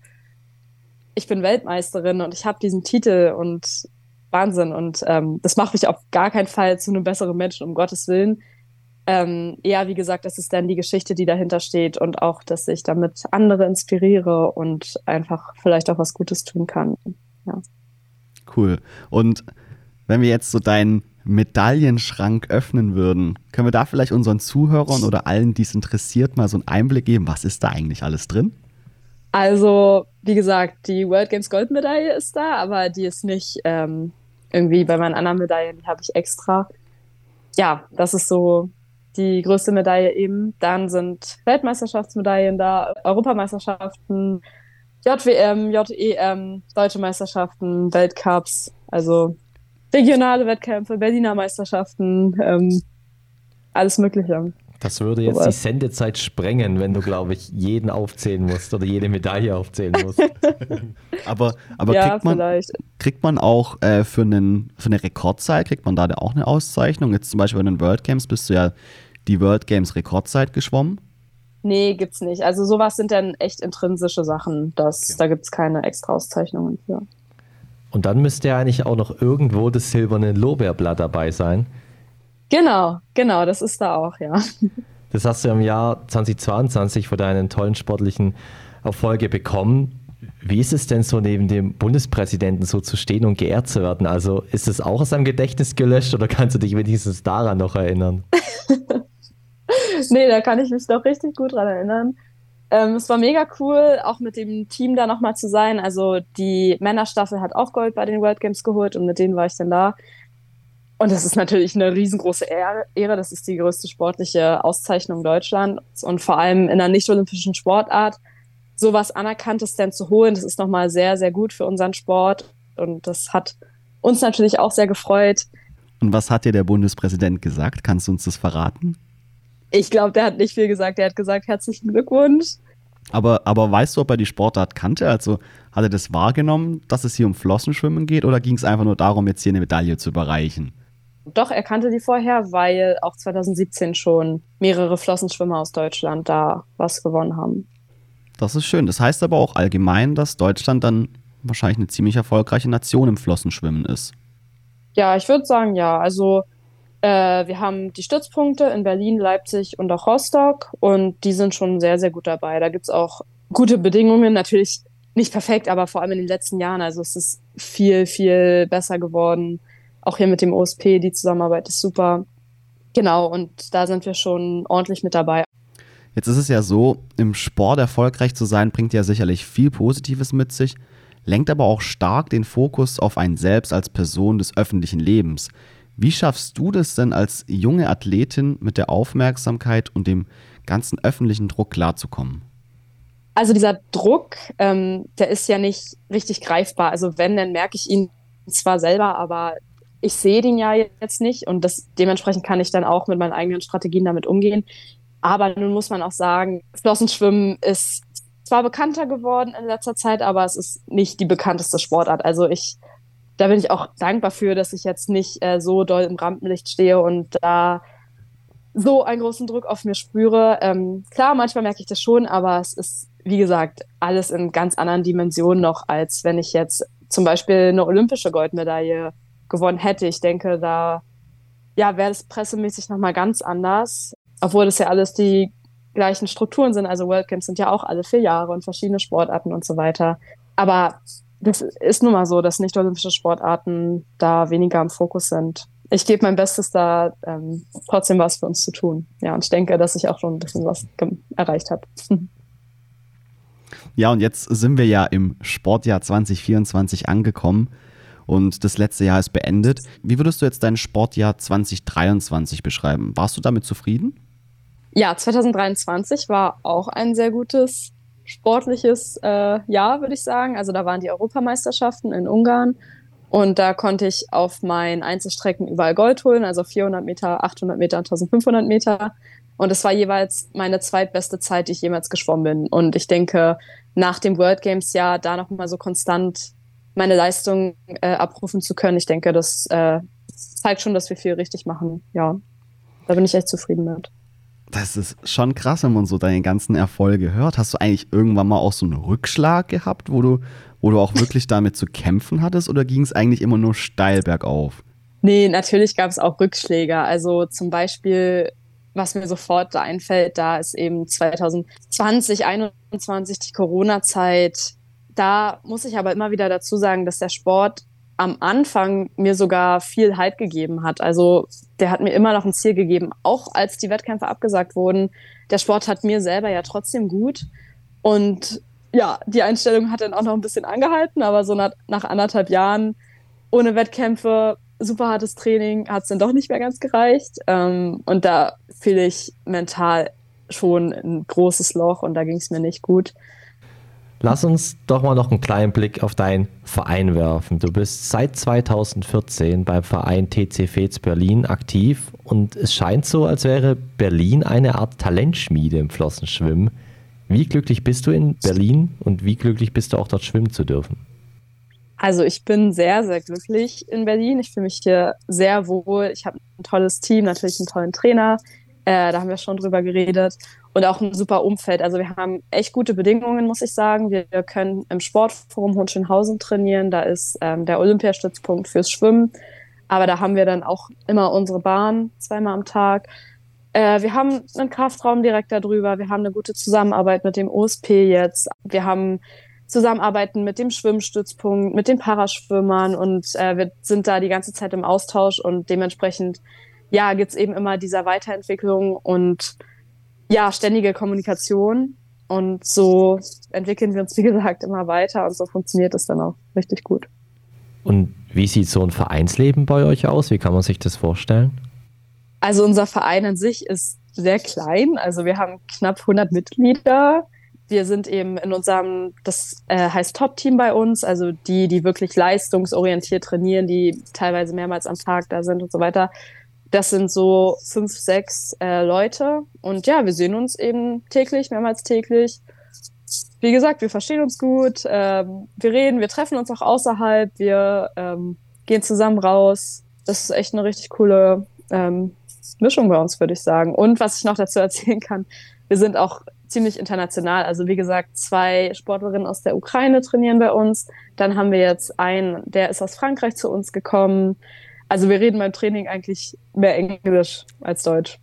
ich bin Weltmeisterin und ich habe diesen Titel und Wahnsinn und ähm, das macht mich auf gar keinen Fall zu einem besseren Menschen, um Gottes Willen. Ähm, eher, wie gesagt, das ist dann die Geschichte, die dahinter steht und auch, dass ich damit andere inspiriere und einfach vielleicht auch was Gutes tun kann. Ja. Cool. Und wenn wir jetzt so deinen Medaillenschrank öffnen würden, können wir da vielleicht unseren Zuhörern oder allen, die es interessiert, mal so einen Einblick geben, was ist da eigentlich alles drin? Also, wie gesagt, die World Games Goldmedaille ist da, aber die ist nicht ähm, irgendwie bei meinen anderen Medaillen, die habe ich extra. Ja, das ist so die größte Medaille eben. Dann sind Weltmeisterschaftsmedaillen da, Europameisterschaften, JWM, JEM, Deutsche Meisterschaften, Weltcups. Also regionale Wettkämpfe, Berliner Meisterschaften, ähm, alles Mögliche. Das würde jetzt so die Sendezeit sprengen, wenn du, glaube ich, jeden aufzählen musst oder jede Medaille aufzählen musst. aber aber ja, kriegt, man, kriegt man auch äh, für, einen, für eine Rekordzeit, kriegt man da auch eine Auszeichnung? Jetzt zum Beispiel bei den World Games bist du ja die World Games Rekordzeit geschwommen. Nee, gibt's nicht. Also sowas sind dann echt intrinsische Sachen. Das, okay. Da gibt es keine extra Auszeichnungen für. Und dann müsste ja eigentlich auch noch irgendwo das silberne Lorbeerblatt dabei sein. Genau, genau, das ist da auch, ja. Das hast du im Jahr 2022 für deinen tollen sportlichen Erfolge bekommen. Wie ist es denn so, neben dem Bundespräsidenten so zu stehen und geehrt zu werden? Also ist es auch aus deinem Gedächtnis gelöscht oder kannst du dich wenigstens daran noch erinnern? nee, da kann ich mich doch richtig gut dran erinnern. Ähm, es war mega cool, auch mit dem Team da nochmal zu sein. Also die Männerstaffel hat auch Gold bei den World Games geholt und mit denen war ich dann da. Und das ist natürlich eine riesengroße Ehre. Das ist die größte sportliche Auszeichnung Deutschlands und vor allem in einer nicht-olympischen Sportart sowas Anerkanntes denn zu holen, das ist nochmal sehr, sehr gut für unseren Sport. Und das hat uns natürlich auch sehr gefreut. Und was hat dir der Bundespräsident gesagt? Kannst du uns das verraten? Ich glaube, der hat nicht viel gesagt. Der hat gesagt, herzlichen Glückwunsch. Aber, aber weißt du, ob er die Sportart kannte? Also hat er das wahrgenommen, dass es hier um Flossenschwimmen geht oder ging es einfach nur darum, jetzt hier eine Medaille zu überreichen? Doch, er kannte die vorher, weil auch 2017 schon mehrere Flossenschwimmer aus Deutschland da was gewonnen haben. Das ist schön. Das heißt aber auch allgemein, dass Deutschland dann wahrscheinlich eine ziemlich erfolgreiche Nation im Flossenschwimmen ist. Ja, ich würde sagen, ja. Also äh, wir haben die Stützpunkte in Berlin, Leipzig und auch Rostock und die sind schon sehr, sehr gut dabei. Da gibt es auch gute Bedingungen, natürlich nicht perfekt, aber vor allem in den letzten Jahren. Also es ist viel, viel besser geworden auch hier mit dem OSP, die Zusammenarbeit ist super. Genau, und da sind wir schon ordentlich mit dabei. Jetzt ist es ja so, im Sport erfolgreich zu sein, bringt ja sicherlich viel Positives mit sich, lenkt aber auch stark den Fokus auf einen selbst als Person des öffentlichen Lebens. Wie schaffst du das denn als junge Athletin mit der Aufmerksamkeit und dem ganzen öffentlichen Druck klarzukommen? Also dieser Druck, ähm, der ist ja nicht richtig greifbar. Also wenn, dann merke ich ihn zwar selber, aber ich sehe den ja jetzt nicht und das, dementsprechend kann ich dann auch mit meinen eigenen Strategien damit umgehen. Aber nun muss man auch sagen, Flossenschwimmen ist zwar bekannter geworden in letzter Zeit, aber es ist nicht die bekannteste Sportart. Also ich, da bin ich auch dankbar für, dass ich jetzt nicht äh, so doll im Rampenlicht stehe und da so einen großen Druck auf mir spüre. Ähm, klar, manchmal merke ich das schon, aber es ist, wie gesagt, alles in ganz anderen Dimensionen noch, als wenn ich jetzt zum Beispiel eine olympische Goldmedaille gewonnen hätte. Ich denke, da ja, wäre es pressemäßig nochmal ganz anders, obwohl das ja alles die gleichen Strukturen sind. Also World Camps sind ja auch alle vier Jahre und verschiedene Sportarten und so weiter. Aber das ist nun mal so, dass nicht-olympische Sportarten da weniger im Fokus sind. Ich gebe mein Bestes, da ähm, trotzdem was für uns zu tun. Ja, und ich denke, dass ich auch schon ein bisschen was erreicht habe. Ja, und jetzt sind wir ja im Sportjahr 2024 angekommen und das letzte Jahr ist beendet. Wie würdest du jetzt dein Sportjahr 2023 beschreiben? Warst du damit zufrieden? Ja, 2023 war auch ein sehr gutes sportliches äh, Jahr, würde ich sagen. Also da waren die Europameisterschaften in Ungarn und da konnte ich auf meinen Einzelstrecken überall Gold holen, also 400 Meter, 800 Meter, 1500 Meter. Und es war jeweils meine zweitbeste Zeit, die ich jemals geschwommen bin. Und ich denke, nach dem World Games Jahr da nochmal so konstant meine Leistung äh, abrufen zu können. Ich denke, das äh, zeigt schon, dass wir viel richtig machen. Ja, da bin ich echt zufrieden mit. Das ist schon krass, wenn man so deine ganzen Erfolge hört. Hast du eigentlich irgendwann mal auch so einen Rückschlag gehabt, wo du, wo du auch wirklich damit zu kämpfen hattest oder ging es eigentlich immer nur steil bergauf? Nee, natürlich gab es auch Rückschläge. Also zum Beispiel, was mir sofort da einfällt, da ist eben 2020, 2021 die Corona-Zeit da muss ich aber immer wieder dazu sagen, dass der Sport am Anfang mir sogar viel Halt gegeben hat. Also der hat mir immer noch ein Ziel gegeben, auch als die Wettkämpfe abgesagt wurden. Der Sport hat mir selber ja trotzdem gut. Und ja, die Einstellung hat dann auch noch ein bisschen angehalten, aber so nach, nach anderthalb Jahren ohne Wettkämpfe, super hartes Training, hat es dann doch nicht mehr ganz gereicht. Ähm, und da fühle ich mental schon ein großes Loch und da ging es mir nicht gut. Lass uns doch mal noch einen kleinen Blick auf deinen Verein werfen. Du bist seit 2014 beim Verein TC Fez Berlin aktiv und es scheint so, als wäre Berlin eine Art Talentschmiede im Flossenschwimmen. Wie glücklich bist du in Berlin und wie glücklich bist du auch dort schwimmen zu dürfen? Also ich bin sehr, sehr glücklich in Berlin. Ich fühle mich hier sehr wohl. Ich habe ein tolles Team, natürlich einen tollen Trainer. Äh, da haben wir schon drüber geredet. Und auch ein super Umfeld. Also wir haben echt gute Bedingungen, muss ich sagen. Wir, können im Sportforum Hohenschönhausen trainieren. Da ist ähm, der Olympiastützpunkt fürs Schwimmen. Aber da haben wir dann auch immer unsere Bahn zweimal am Tag. Äh, wir haben einen Kraftraum direkt darüber. Wir haben eine gute Zusammenarbeit mit dem OSP jetzt. Wir haben zusammenarbeiten mit dem Schwimmstützpunkt, mit den Paraschwimmern und äh, wir sind da die ganze Zeit im Austausch und dementsprechend, ja, gibt es eben immer dieser Weiterentwicklung und ja, ständige Kommunikation. Und so entwickeln wir uns, wie gesagt, immer weiter und so funktioniert es dann auch richtig gut. Und wie sieht so ein Vereinsleben bei euch aus? Wie kann man sich das vorstellen? Also unser Verein an sich ist sehr klein. Also wir haben knapp 100 Mitglieder wir sind eben in unserem, das äh, heißt Top-Team bei uns, also die, die wirklich leistungsorientiert trainieren, die teilweise mehrmals am Tag da sind und so weiter. Das sind so fünf, sechs äh, Leute. Und ja, wir sehen uns eben täglich, mehrmals täglich. Wie gesagt, wir verstehen uns gut, ähm, wir reden, wir treffen uns auch außerhalb, wir ähm, gehen zusammen raus. Das ist echt eine richtig coole ähm, Mischung bei uns, würde ich sagen. Und was ich noch dazu erzählen kann, wir sind auch ziemlich international. Also wie gesagt, zwei Sportlerinnen aus der Ukraine trainieren bei uns. Dann haben wir jetzt einen, der ist aus Frankreich zu uns gekommen. Also wir reden beim Training eigentlich mehr Englisch als Deutsch.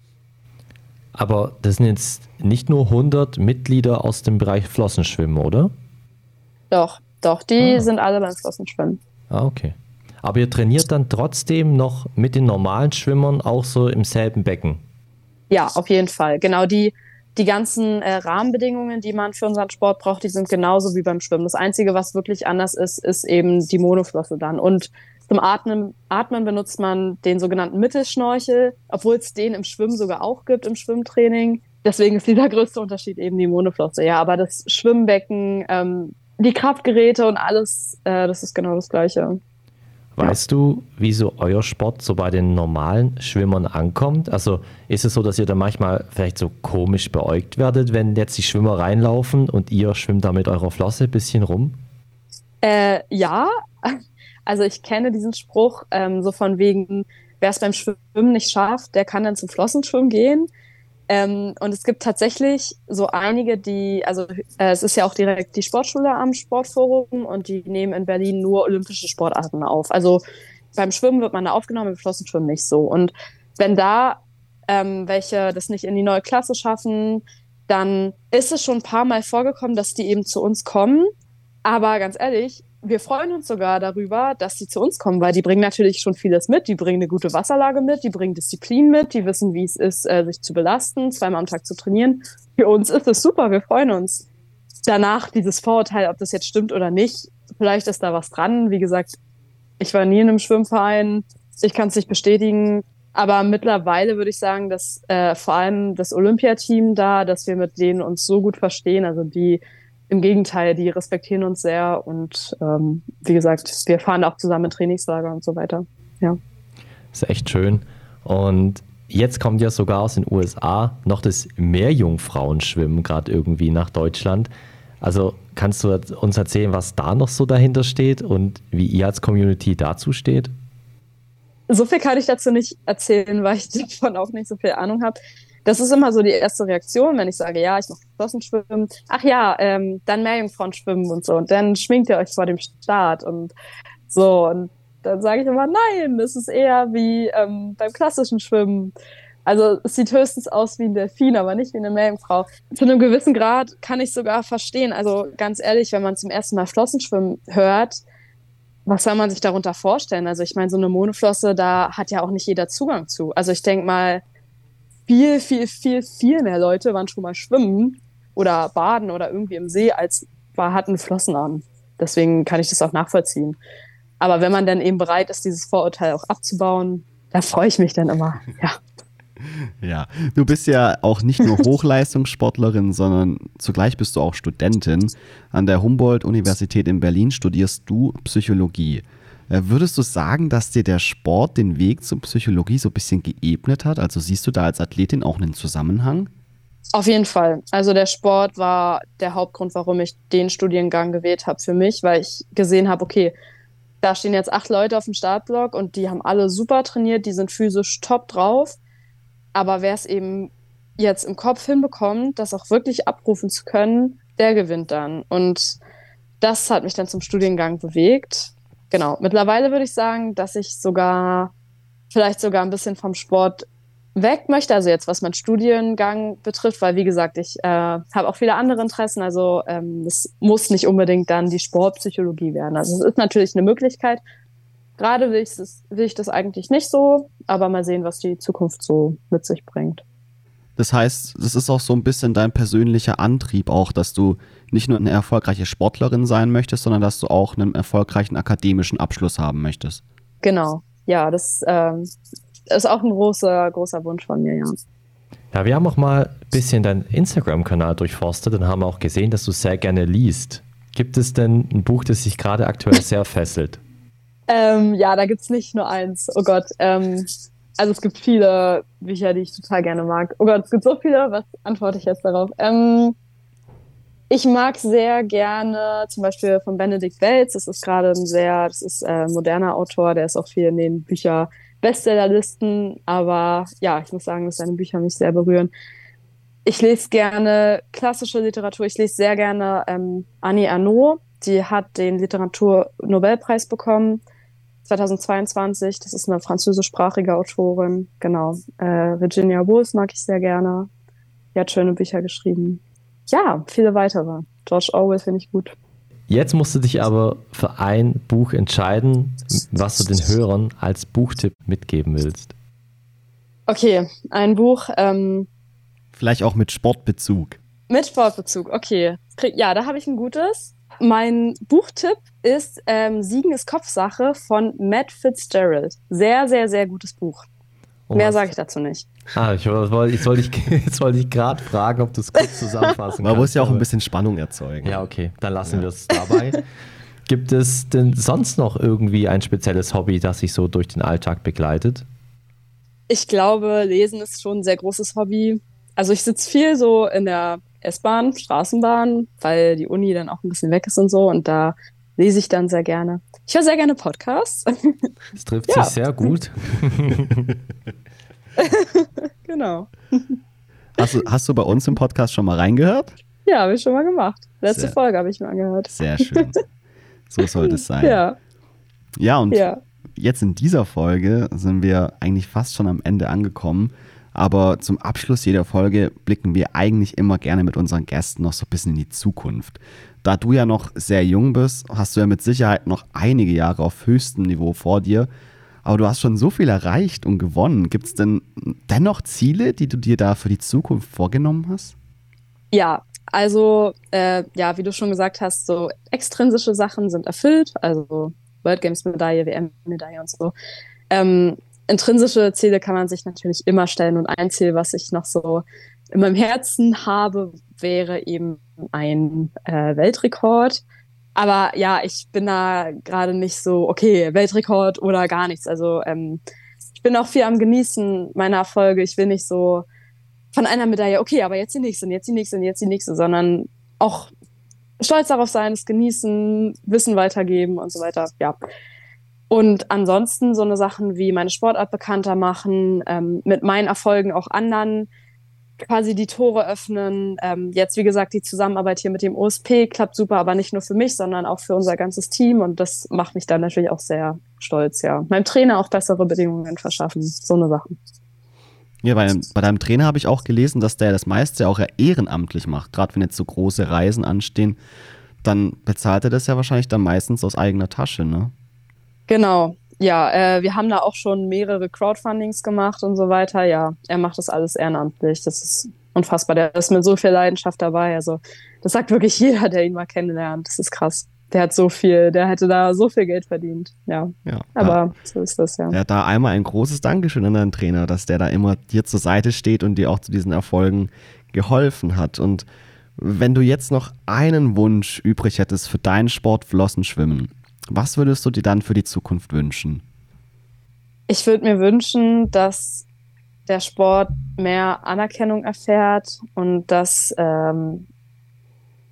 Aber das sind jetzt nicht nur 100 Mitglieder aus dem Bereich Flossenschwimmen, oder? Doch, doch, die ah. sind alle beim Flossenschwimmen. Ah, okay. Aber ihr trainiert dann trotzdem noch mit den normalen Schwimmern auch so im selben Becken? Ja, auf jeden Fall. Genau, die die ganzen äh, Rahmenbedingungen, die man für unseren Sport braucht, die sind genauso wie beim Schwimmen. Das Einzige, was wirklich anders ist, ist eben die Monoflosse dann. Und zum Atmen, Atmen benutzt man den sogenannten Mittelschnorchel, obwohl es den im Schwimmen sogar auch gibt, im Schwimmtraining. Deswegen ist dieser größte Unterschied eben die Monoflosse. Ja, aber das Schwimmbecken, ähm, die Kraftgeräte und alles, äh, das ist genau das Gleiche. Weißt du, wie so euer Sport so bei den normalen Schwimmern ankommt? Also ist es so, dass ihr da manchmal vielleicht so komisch beäugt werdet, wenn jetzt die Schwimmer reinlaufen und ihr schwimmt da mit eurer Flosse ein bisschen rum? Äh, ja, also ich kenne diesen Spruch ähm, so von wegen, wer es beim Schwimmen nicht schafft, der kann dann zum Flossenschwimmen gehen. Ähm, und es gibt tatsächlich so einige, die, also äh, es ist ja auch direkt die Sportschule am Sportforum und die nehmen in Berlin nur olympische Sportarten auf. Also beim Schwimmen wird man da aufgenommen, im Flossenschwimmen nicht so. Und wenn da ähm, welche das nicht in die neue Klasse schaffen, dann ist es schon ein paar Mal vorgekommen, dass die eben zu uns kommen. Aber ganz ehrlich, wir freuen uns sogar darüber, dass sie zu uns kommen, weil die bringen natürlich schon vieles mit. Die bringen eine gute Wasserlage mit, die bringen Disziplin mit, die wissen, wie es ist, äh, sich zu belasten, zweimal am Tag zu trainieren. Für uns ist es super, wir freuen uns. Danach dieses Vorurteil, ob das jetzt stimmt oder nicht, vielleicht ist da was dran. Wie gesagt, ich war nie in einem Schwimmverein, ich kann es nicht bestätigen. Aber mittlerweile würde ich sagen, dass äh, vor allem das Olympiateam da, dass wir mit denen uns so gut verstehen, also die im Gegenteil, die respektieren uns sehr und ähm, wie gesagt, wir fahren auch zusammen in Trainingslager und so weiter. Ja. Ist echt schön. Und jetzt kommt ja sogar aus den USA noch das Meerjungfrauenschwimmen gerade irgendwie nach Deutschland. Also kannst du uns erzählen, was da noch so dahinter steht und wie ihr als Community dazu steht? So viel kann ich dazu nicht erzählen, weil ich davon auch nicht so viel Ahnung habe das ist immer so die erste Reaktion, wenn ich sage, ja, ich mache Flossenschwimmen. Ach ja, ähm, dann Meerjungfrauen schwimmen und so. Und dann schminkt ihr euch vor dem Start und so. Und dann sage ich immer, nein, das ist eher wie ähm, beim klassischen Schwimmen. Also es sieht höchstens aus wie ein Delfin, aber nicht wie eine Meerjungfrau. Zu einem gewissen Grad kann ich sogar verstehen. Also ganz ehrlich, wenn man zum ersten Mal Flossenschwimmen hört, was soll man sich darunter vorstellen? Also ich meine, so eine Monoflosse, da hat ja auch nicht jeder Zugang zu. Also ich denke mal, viel, viel, viel, viel mehr Leute waren schon mal schwimmen oder baden oder irgendwie im See, als war, hatten Flossen an. Deswegen kann ich das auch nachvollziehen. Aber wenn man dann eben bereit ist, dieses Vorurteil auch abzubauen, da freue ich mich dann immer. Ja. Ja, du bist ja auch nicht nur Hochleistungssportlerin, sondern zugleich bist du auch Studentin. An der Humboldt-Universität in Berlin studierst du Psychologie. Äh, würdest du sagen, dass dir der Sport den Weg zur Psychologie so ein bisschen geebnet hat? Also siehst du da als Athletin auch einen Zusammenhang? Auf jeden Fall. Also der Sport war der Hauptgrund, warum ich den Studiengang gewählt habe für mich, weil ich gesehen habe, okay, da stehen jetzt acht Leute auf dem Startblock und die haben alle super trainiert, die sind physisch top drauf. Aber wer es eben jetzt im Kopf hinbekommt, das auch wirklich abrufen zu können, der gewinnt dann. Und das hat mich dann zum Studiengang bewegt. Genau. Mittlerweile würde ich sagen, dass ich sogar vielleicht sogar ein bisschen vom Sport weg möchte, also jetzt was mein Studiengang betrifft, weil wie gesagt, ich äh, habe auch viele andere Interessen, also ähm, es muss nicht unbedingt dann die Sportpsychologie werden. Also es ist natürlich eine Möglichkeit. Gerade will ich, das, will ich das eigentlich nicht so, aber mal sehen, was die Zukunft so mit sich bringt. Das heißt, das ist auch so ein bisschen dein persönlicher Antrieb auch, dass du nicht nur eine erfolgreiche Sportlerin sein möchtest, sondern dass du auch einen erfolgreichen akademischen Abschluss haben möchtest. Genau, ja, das ähm, ist auch ein großer, großer Wunsch von mir, ja. Ja, wir haben auch mal ein bisschen deinen Instagram-Kanal durchforstet und haben auch gesehen, dass du sehr gerne liest. Gibt es denn ein Buch, das dich gerade aktuell sehr fesselt? Ähm, ja, da gibt es nicht nur eins. Oh Gott. Ähm, also es gibt viele Bücher, die ich total gerne mag. Oh Gott, es gibt so viele. Was antworte ich jetzt darauf? Ähm, ich mag sehr gerne zum Beispiel von Benedikt Welz. Das ist gerade ein sehr, das ist ein äh, moderner Autor, der ist auch viel in den Bücher Bestsellerlisten. Aber ja, ich muss sagen, dass seine Bücher mich sehr berühren. Ich lese gerne klassische Literatur. Ich lese sehr gerne ähm, Annie Arnaud. Die hat den Literaturnobelpreis bekommen 2022. Das ist eine französischsprachige Autorin. Genau. Äh, Virginia Woolf mag ich sehr gerne. Die hat schöne Bücher geschrieben. Ja, viele weitere. George Orwell finde ich gut. Jetzt musst du dich aber für ein Buch entscheiden, was du den Hörern als Buchtipp mitgeben willst. Okay, ein Buch. Ähm, Vielleicht auch mit Sportbezug. Mit Sportbezug, okay. Ja, da habe ich ein gutes. Mein Buchtipp ist ähm, Siegen ist Kopfsache von Matt Fitzgerald. Sehr, sehr, sehr gutes Buch. Oh, Mehr sage ich dazu nicht. Ah, ich wollte, ich wollte ich gerade fragen, ob du es kurz zusammenfassen Man kannst. Man muss ja auch ein bisschen Spannung erzeugen. Ja, okay, dann lassen ja. wir es dabei. Gibt es denn sonst noch irgendwie ein spezielles Hobby, das sich so durch den Alltag begleitet? Ich glaube, Lesen ist schon ein sehr großes Hobby. Also ich sitze viel so in der S-Bahn, Straßenbahn, weil die Uni dann auch ein bisschen weg ist und so. Und da lese ich dann sehr gerne. Ich höre sehr gerne Podcasts. Das trifft ja. sich sehr gut. genau. Hast du, hast du bei uns im Podcast schon mal reingehört? Ja, habe ich schon mal gemacht. Letzte sehr, Folge habe ich mal gehört. Sehr schön. So sollte es sein. Ja. Ja, und ja. jetzt in dieser Folge sind wir eigentlich fast schon am Ende angekommen. Aber zum Abschluss jeder Folge blicken wir eigentlich immer gerne mit unseren Gästen noch so ein bisschen in die Zukunft. Da du ja noch sehr jung bist, hast du ja mit Sicherheit noch einige Jahre auf höchstem Niveau vor dir. Aber du hast schon so viel erreicht und gewonnen. Gibt es denn dennoch Ziele, die du dir da für die Zukunft vorgenommen hast? Ja, also äh, ja, wie du schon gesagt hast, so extrinsische Sachen sind erfüllt, also World Games Medaille, WM Medaille und so. Ähm, intrinsische Ziele kann man sich natürlich immer stellen und ein Ziel, was ich noch so in meinem Herzen habe, wäre eben ein äh, Weltrekord. Aber ja, ich bin da gerade nicht so, okay, Weltrekord oder gar nichts. Also ähm, ich bin auch viel am Genießen meiner Erfolge. Ich will nicht so von einer Medaille, okay, aber jetzt die nächste und jetzt die nächste und jetzt die nächste, sondern auch stolz darauf sein, es genießen, Wissen weitergeben und so weiter. Ja. Und ansonsten so eine Sachen wie meine Sportart bekannter machen, ähm, mit meinen Erfolgen auch anderen quasi die Tore öffnen. Ähm, jetzt, wie gesagt, die Zusammenarbeit hier mit dem OSP klappt super, aber nicht nur für mich, sondern auch für unser ganzes Team. Und das macht mich dann natürlich auch sehr stolz, ja. Meinem Trainer auch bessere Bedingungen verschaffen. So eine Sache. Ja, bei, bei deinem Trainer habe ich auch gelesen, dass der das meiste auch ehrenamtlich macht. Gerade wenn jetzt so große Reisen anstehen, dann bezahlt er das ja wahrscheinlich dann meistens aus eigener Tasche, ne? Genau, ja, äh, wir haben da auch schon mehrere Crowdfundings gemacht und so weiter. Ja, er macht das alles ehrenamtlich. Das ist unfassbar. Der ist mit so viel Leidenschaft dabei. Also, das sagt wirklich jeder, der ihn mal kennenlernt. Das ist krass. der hat so viel, der hätte da so viel Geld verdient. Ja. Ja, Aber ja. so ist das ja. Ja, da einmal ein großes Dankeschön an deinen Trainer, dass der da immer dir zur Seite steht und dir auch zu diesen Erfolgen geholfen hat. Und wenn du jetzt noch einen Wunsch übrig hättest für deinen Sport Flossenschwimmen, was würdest du dir dann für die Zukunft wünschen? Ich würde mir wünschen, dass der Sport mehr Anerkennung erfährt und dass ähm,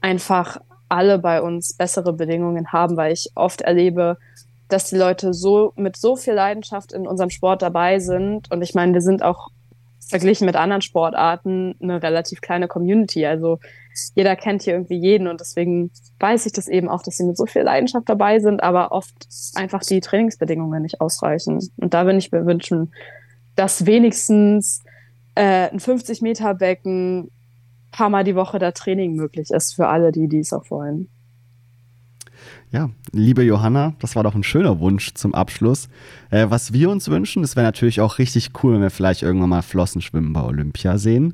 einfach alle bei uns bessere Bedingungen haben, weil ich oft erlebe, dass die Leute so mit so viel Leidenschaft in unserem Sport dabei sind. Und ich meine, wir sind auch verglichen mit anderen Sportarten eine relativ kleine Community. Also jeder kennt hier irgendwie jeden und deswegen weiß ich das eben auch, dass sie mit so viel Leidenschaft dabei sind, aber oft einfach die Trainingsbedingungen nicht ausreichen. Und da würde ich mir wünschen, dass wenigstens äh, ein 50 Meter Becken paar Mal die Woche da Training möglich ist für alle, die dies auch wollen. Ja, liebe Johanna, das war doch ein schöner Wunsch zum Abschluss. Äh, was wir uns wünschen, das wäre natürlich auch richtig cool, wenn wir vielleicht irgendwann mal Flossenschwimmen bei Olympia sehen.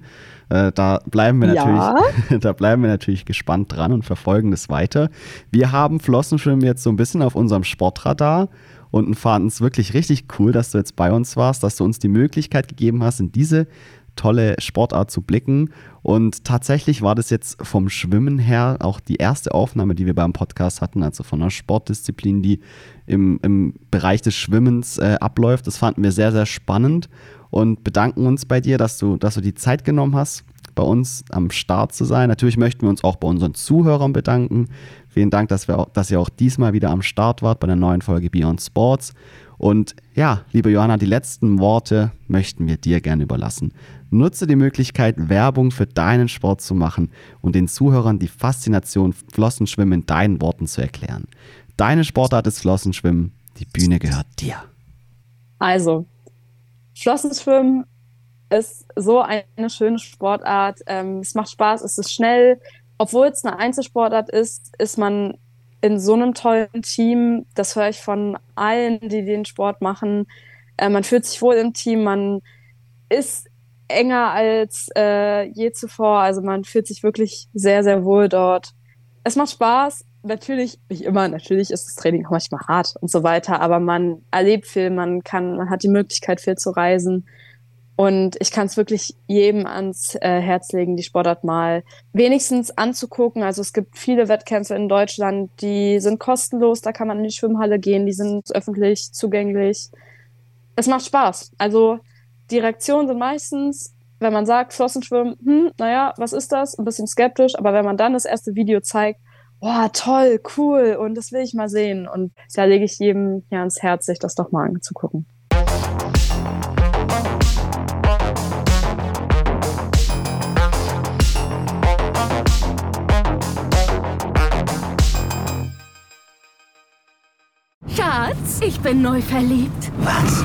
Äh, da bleiben wir natürlich, Ja. da bleiben wir natürlich gespannt dran und verfolgen das weiter. Wir haben Flossenschwimmen jetzt so ein bisschen auf unserem Sportradar und fanden es wirklich richtig cool, dass du jetzt bei uns warst, dass du uns die Möglichkeit gegeben hast, in diese tolle Sportart zu blicken. Und tatsächlich war das jetzt vom Schwimmen her auch die erste Aufnahme, die wir beim Podcast hatten, also von einer Sportdisziplin, die im, im Bereich des Schwimmens äh, abläuft. Das fanden wir sehr, sehr spannend und bedanken uns bei dir, dass du, dass du die Zeit genommen hast, bei uns am Start zu sein. Natürlich möchten wir uns auch bei unseren Zuhörern bedanken. Vielen Dank, dass, wir dass ihr auch diesmal wieder am Start wart bei der neuen Folge Beyond Sports. Und ja, liebe Johanna, die letzten Worte möchten wir dir gerne überlassen. Nutze die Möglichkeit, Werbung für deinen Sport zu machen und den Zuhörern die Faszination Flossenschwimmen in deinen Worten zu erklären. Deine Sportart ist Flossenschwimmen, die Bühne gehört dir. Also, Flossenschwimmen ist so eine schöne Sportart. Ähm, es macht Spaß, es ist schnell. Obwohl es eine Einzelsportart ist, ist man in so einem tollen Team. Das höre ich von allen, die den Sport machen. Äh, man fühlt sich wohl im Team, man ist enger als äh, je zuvor. Also man fühlt sich wirklich sehr, sehr wohl dort. Es macht Spaß. Natürlich, nicht immer, natürlich ist das Training auch manchmal hart und so weiter, aber man erlebt viel, man kann, man hat die Möglichkeit, viel zu reisen. Und ich kann es wirklich jedem ans äh, Herz legen, die Sportart mal wenigstens anzugucken. Also es gibt viele Wettkämpfe in Deutschland, die sind kostenlos, da kann man in die Schwimmhalle gehen, die sind öffentlich zugänglich. Es macht Spaß. Also die Reaktionen sind meistens, wenn man sagt, Flossenschwimmen, hm, naja, was ist das? Ein bisschen skeptisch, aber wenn man dann das erste Video zeigt, boah, toll, cool und das will ich mal sehen. Und da lege ich jedem ja ans Herz, sich das doch mal anzugucken. Schatz, ich bin neu verliebt. Was?